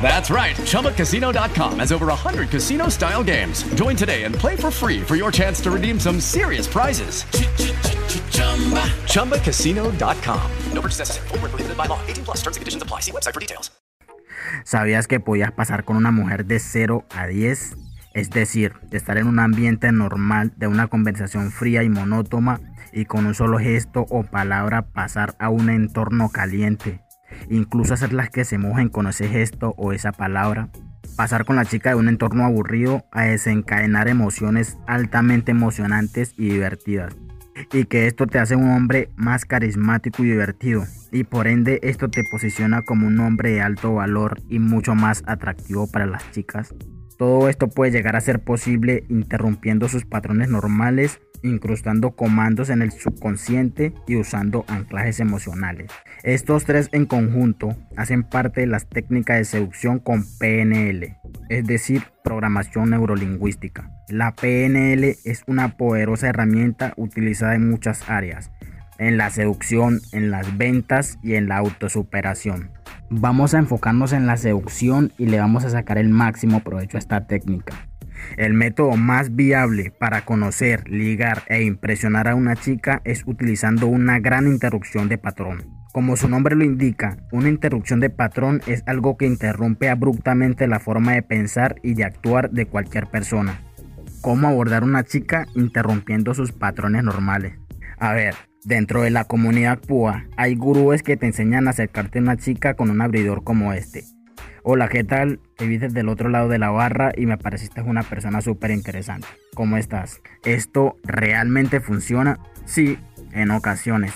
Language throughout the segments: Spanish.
That's right. ChumbaCasino.com has over 100 casino style games. Join today and play for free for your chance to redeem some serious prizes. ChumbaCasino.com. No purchase necessary. Full prohibited by law. 18 plus terms and conditions apply. See website for details. ¿Sabías que podías pasar con una mujer de 0 a 10? Es decir, de estar en un ambiente normal, de una conversación fría y monótona, y con un solo gesto o palabra pasar a un entorno caliente. Incluso hacerlas que se mojen con ese gesto o esa palabra. Pasar con la chica de un entorno aburrido a desencadenar emociones altamente emocionantes y divertidas. Y que esto te hace un hombre más carismático y divertido. Y por ende esto te posiciona como un hombre de alto valor y mucho más atractivo para las chicas. Todo esto puede llegar a ser posible interrumpiendo sus patrones normales, incrustando comandos en el subconsciente y usando anclajes emocionales. Estos tres en conjunto hacen parte de las técnicas de seducción con PNL, es decir, programación neurolingüística. La PNL es una poderosa herramienta utilizada en muchas áreas, en la seducción, en las ventas y en la autosuperación. Vamos a enfocarnos en la seducción y le vamos a sacar el máximo provecho a esta técnica. El método más viable para conocer, ligar e impresionar a una chica es utilizando una gran interrupción de patrón. Como su nombre lo indica, una interrupción de patrón es algo que interrumpe abruptamente la forma de pensar y de actuar de cualquier persona. ¿Cómo abordar a una chica interrumpiendo sus patrones normales? A ver, dentro de la comunidad PUA hay gurúes que te enseñan a acercarte a una chica con un abridor como este. Hola, ¿qué tal? Te vi desde el otro lado de la barra y me pareciste una persona súper interesante. ¿Cómo estás? ¿Esto realmente funciona? Sí, en ocasiones.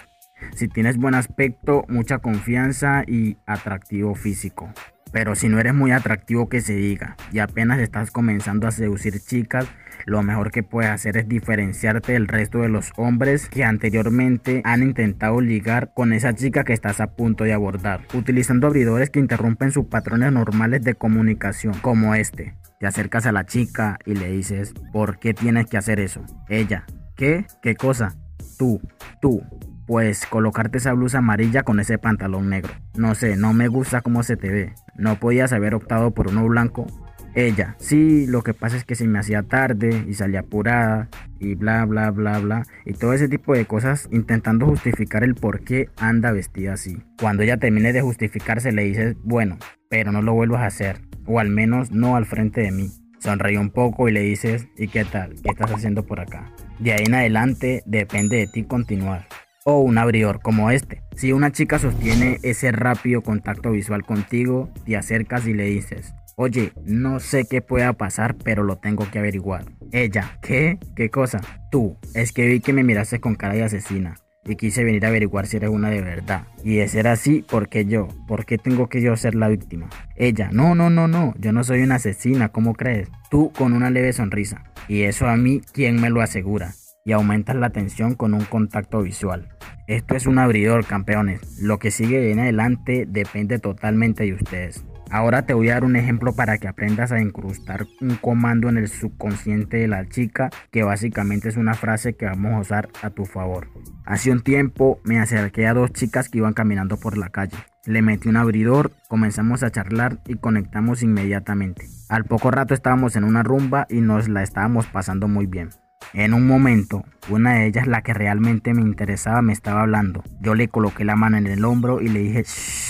Si tienes buen aspecto, mucha confianza y atractivo físico. Pero si no eres muy atractivo que se diga y apenas estás comenzando a seducir chicas, lo mejor que puedes hacer es diferenciarte del resto de los hombres que anteriormente han intentado ligar con esa chica que estás a punto de abordar, utilizando abridores que interrumpen sus patrones normales de comunicación, como este. Te acercas a la chica y le dices, ¿por qué tienes que hacer eso? Ella, ¿qué? ¿Qué cosa? Tú, tú, pues colocarte esa blusa amarilla con ese pantalón negro. No sé, no me gusta cómo se te ve. No podías haber optado por uno blanco. Ella, sí, lo que pasa es que se me hacía tarde y salía apurada y bla bla bla bla y todo ese tipo de cosas intentando justificar el por qué anda vestida así. Cuando ella termine de justificarse le dices, bueno, pero no lo vuelvas a hacer, o al menos no al frente de mí. Sonríe un poco y le dices, ¿y qué tal? ¿Qué estás haciendo por acá? De ahí en adelante depende de ti continuar o un abridor como este. Si una chica sostiene ese rápido contacto visual contigo, te acercas y le dices, oye, no sé qué pueda pasar, pero lo tengo que averiguar. Ella, ¿qué? ¿Qué cosa? Tú, es que vi que me miraste con cara de asesina y quise venir a averiguar si eres una de verdad. Y de ser así, ¿por qué yo? ¿Por qué tengo que yo ser la víctima? Ella, no, no, no, no, yo no soy una asesina, ¿cómo crees? Tú con una leve sonrisa. Y eso a mí, ¿quién me lo asegura? y aumentas la tensión con un contacto visual. Esto es un abridor, campeones. Lo que sigue en adelante depende totalmente de ustedes. Ahora te voy a dar un ejemplo para que aprendas a incrustar un comando en el subconsciente de la chica, que básicamente es una frase que vamos a usar a tu favor. Hace un tiempo me acerqué a dos chicas que iban caminando por la calle. Le metí un abridor, comenzamos a charlar y conectamos inmediatamente. Al poco rato estábamos en una rumba y nos la estábamos pasando muy bien. En un momento, una de ellas, la que realmente me interesaba, me estaba hablando. Yo le coloqué la mano en el hombro y le dije, Shh,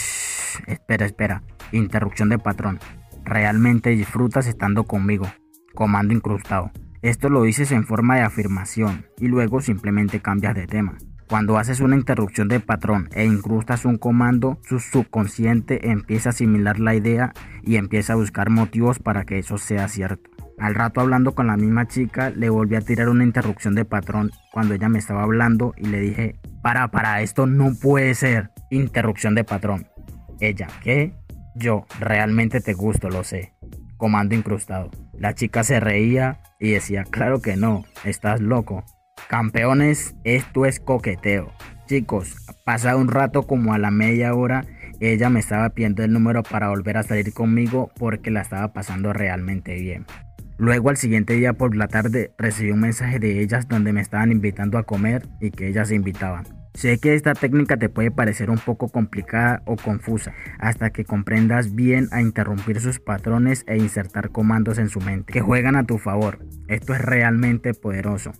espera, espera, interrupción de patrón. Realmente disfrutas estando conmigo. Comando incrustado. Esto lo dices en forma de afirmación y luego simplemente cambias de tema. Cuando haces una interrupción de patrón e incrustas un comando, su subconsciente empieza a asimilar la idea y empieza a buscar motivos para que eso sea cierto. Al rato hablando con la misma chica, le volví a tirar una interrupción de patrón cuando ella me estaba hablando y le dije, para, para, esto no puede ser. Interrupción de patrón. Ella, ¿qué? Yo, realmente te gusto, lo sé. Comando incrustado. La chica se reía y decía, claro que no, estás loco. Campeones, esto es coqueteo. Chicos, pasado un rato como a la media hora, ella me estaba pidiendo el número para volver a salir conmigo porque la estaba pasando realmente bien. Luego al siguiente día por la tarde recibí un mensaje de ellas donde me estaban invitando a comer y que ellas invitaban. Sé que esta técnica te puede parecer un poco complicada o confusa hasta que comprendas bien a interrumpir sus patrones e insertar comandos en su mente que juegan a tu favor. Esto es realmente poderoso.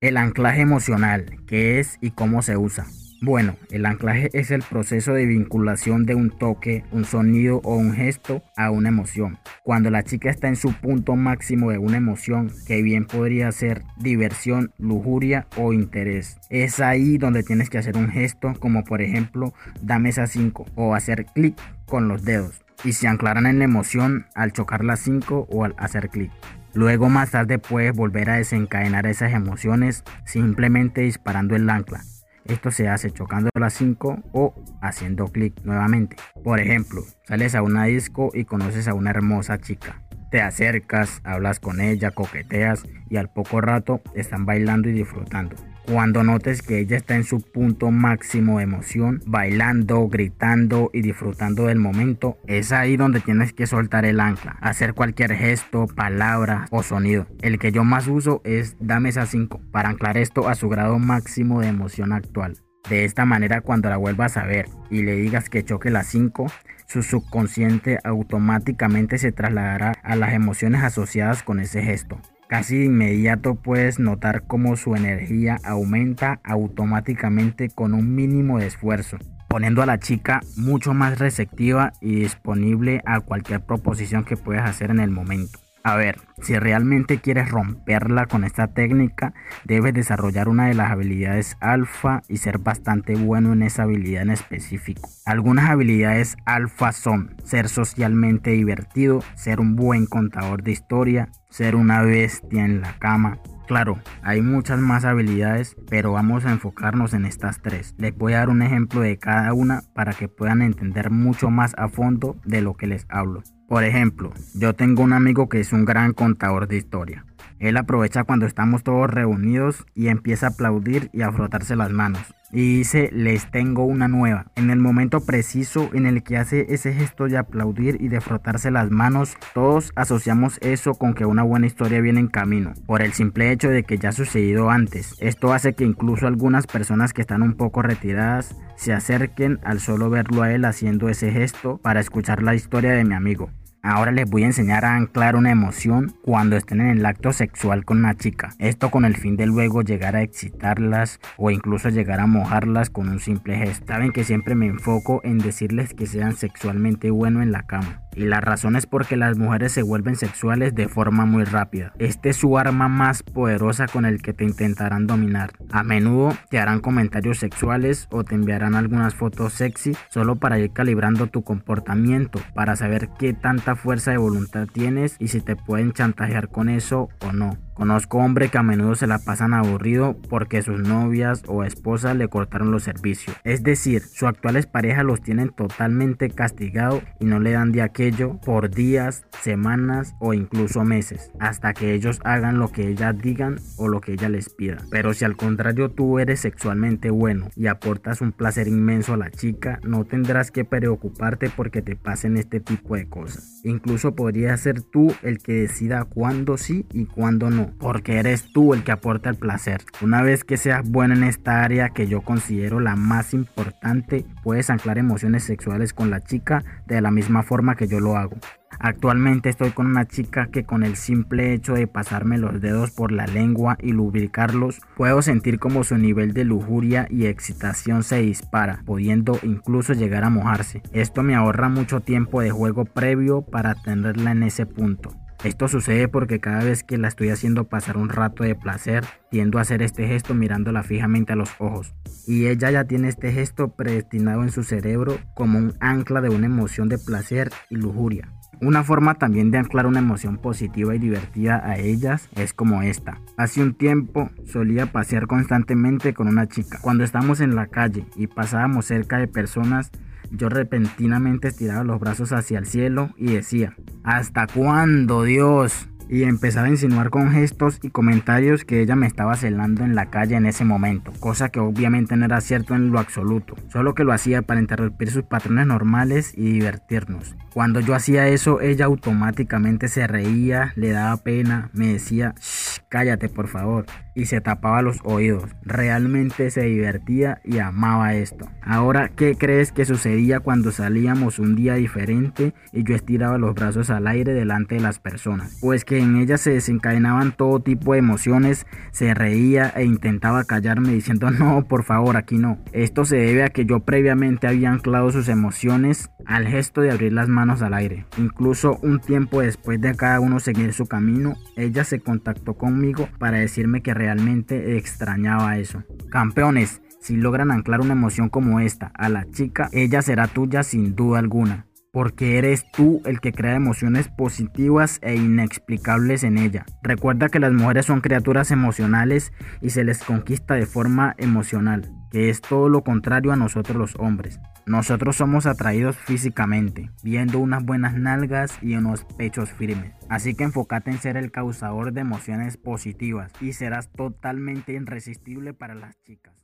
El anclaje emocional, qué es y cómo se usa. Bueno, el anclaje es el proceso de vinculación de un toque, un sonido o un gesto a una emoción. Cuando la chica está en su punto máximo de una emoción, que bien podría ser diversión, lujuria o interés. Es ahí donde tienes que hacer un gesto como por ejemplo dame esa 5 o hacer clic con los dedos. Y se anclarán en la emoción al chocar las 5 o al hacer clic. Luego más tarde puedes volver a desencadenar esas emociones simplemente disparando el ancla. Esto se hace chocando las 5 o haciendo clic nuevamente. Por ejemplo, sales a una disco y conoces a una hermosa chica. Te acercas, hablas con ella, coqueteas y al poco rato están bailando y disfrutando. Cuando notes que ella está en su punto máximo de emoción, bailando, gritando y disfrutando del momento, es ahí donde tienes que soltar el ancla, hacer cualquier gesto, palabra o sonido. El que yo más uso es dame esa 5 para anclar esto a su grado máximo de emoción actual. De esta manera cuando la vuelvas a ver y le digas que choque la 5, su subconsciente automáticamente se trasladará a las emociones asociadas con ese gesto. Casi de inmediato puedes notar cómo su energía aumenta automáticamente con un mínimo de esfuerzo, poniendo a la chica mucho más receptiva y disponible a cualquier proposición que puedas hacer en el momento. A ver, si realmente quieres romperla con esta técnica, debes desarrollar una de las habilidades alfa y ser bastante bueno en esa habilidad en específico. Algunas habilidades alfa son ser socialmente divertido, ser un buen contador de historia, ser una bestia en la cama. Claro, hay muchas más habilidades, pero vamos a enfocarnos en estas tres. Les voy a dar un ejemplo de cada una para que puedan entender mucho más a fondo de lo que les hablo. Por ejemplo, yo tengo un amigo que es un gran contador de historia. Él aprovecha cuando estamos todos reunidos y empieza a aplaudir y a frotarse las manos. Y dice, les tengo una nueva. En el momento preciso en el que hace ese gesto de aplaudir y de frotarse las manos, todos asociamos eso con que una buena historia viene en camino, por el simple hecho de que ya ha sucedido antes. Esto hace que incluso algunas personas que están un poco retiradas se acerquen al solo verlo a él haciendo ese gesto para escuchar la historia de mi amigo. Ahora les voy a enseñar a anclar una emoción cuando estén en el acto sexual con una chica. Esto con el fin de luego llegar a excitarlas o incluso llegar a mojarlas con un simple gesto. Saben que siempre me enfoco en decirles que sean sexualmente buenos en la cama. Y la razón es porque las mujeres se vuelven sexuales de forma muy rápida. Este es su arma más poderosa con el que te intentarán dominar. A menudo te harán comentarios sexuales o te enviarán algunas fotos sexy solo para ir calibrando tu comportamiento, para saber qué tanta fuerza de voluntad tienes y si te pueden chantajear con eso o no. Conozco hombres que a menudo se la pasan aburrido porque sus novias o esposas le cortaron los servicios. Es decir, sus actuales parejas los tienen totalmente castigado y no le dan de aquello por días, semanas o incluso meses, hasta que ellos hagan lo que ellas digan o lo que ella les pida. Pero si al contrario tú eres sexualmente bueno y aportas un placer inmenso a la chica, no tendrás que preocuparte porque te pasen este tipo de cosas. Incluso podría ser tú el que decida cuándo sí y cuándo no porque eres tú el que aporta el placer. Una vez que seas bueno en esta área que yo considero la más importante, puedes anclar emociones sexuales con la chica de la misma forma que yo lo hago. Actualmente estoy con una chica que con el simple hecho de pasarme los dedos por la lengua y lubricarlos, puedo sentir como su nivel de lujuria y excitación se dispara, pudiendo incluso llegar a mojarse. Esto me ahorra mucho tiempo de juego previo para tenerla en ese punto. Esto sucede porque cada vez que la estoy haciendo pasar un rato de placer, tiendo a hacer este gesto mirándola fijamente a los ojos. Y ella ya tiene este gesto predestinado en su cerebro como un ancla de una emoción de placer y lujuria. Una forma también de anclar una emoción positiva y divertida a ellas es como esta. Hace un tiempo solía pasear constantemente con una chica. Cuando estábamos en la calle y pasábamos cerca de personas, yo repentinamente estiraba los brazos hacia el cielo y decía, ¿hasta cuándo, Dios? y empezaba a insinuar con gestos y comentarios que ella me estaba celando en la calle en ese momento, cosa que obviamente no era cierto en lo absoluto, solo que lo hacía para interrumpir sus patrones normales y divertirnos. Cuando yo hacía eso, ella automáticamente se reía, le daba pena, me decía, Shh, cállate por favor, y se tapaba los oídos. Realmente se divertía y amaba esto. Ahora, ¿qué crees que sucedía cuando salíamos un día diferente y yo estiraba los brazos al aire delante de las personas? Pues que en ella se desencadenaban todo tipo de emociones, se reía e intentaba callarme diciendo no, por favor, aquí no. Esto se debe a que yo previamente había anclado sus emociones al gesto de abrir las manos al aire. Incluso un tiempo después de cada uno seguir su camino, ella se contactó conmigo para decirme que realmente extrañaba eso. Campeones, si logran anclar una emoción como esta a la chica, ella será tuya sin duda alguna porque eres tú el que crea emociones positivas e inexplicables en ella. Recuerda que las mujeres son criaturas emocionales y se les conquista de forma emocional, que es todo lo contrario a nosotros los hombres. Nosotros somos atraídos físicamente, viendo unas buenas nalgas y unos pechos firmes. Así que enfócate en ser el causador de emociones positivas y serás totalmente irresistible para las chicas.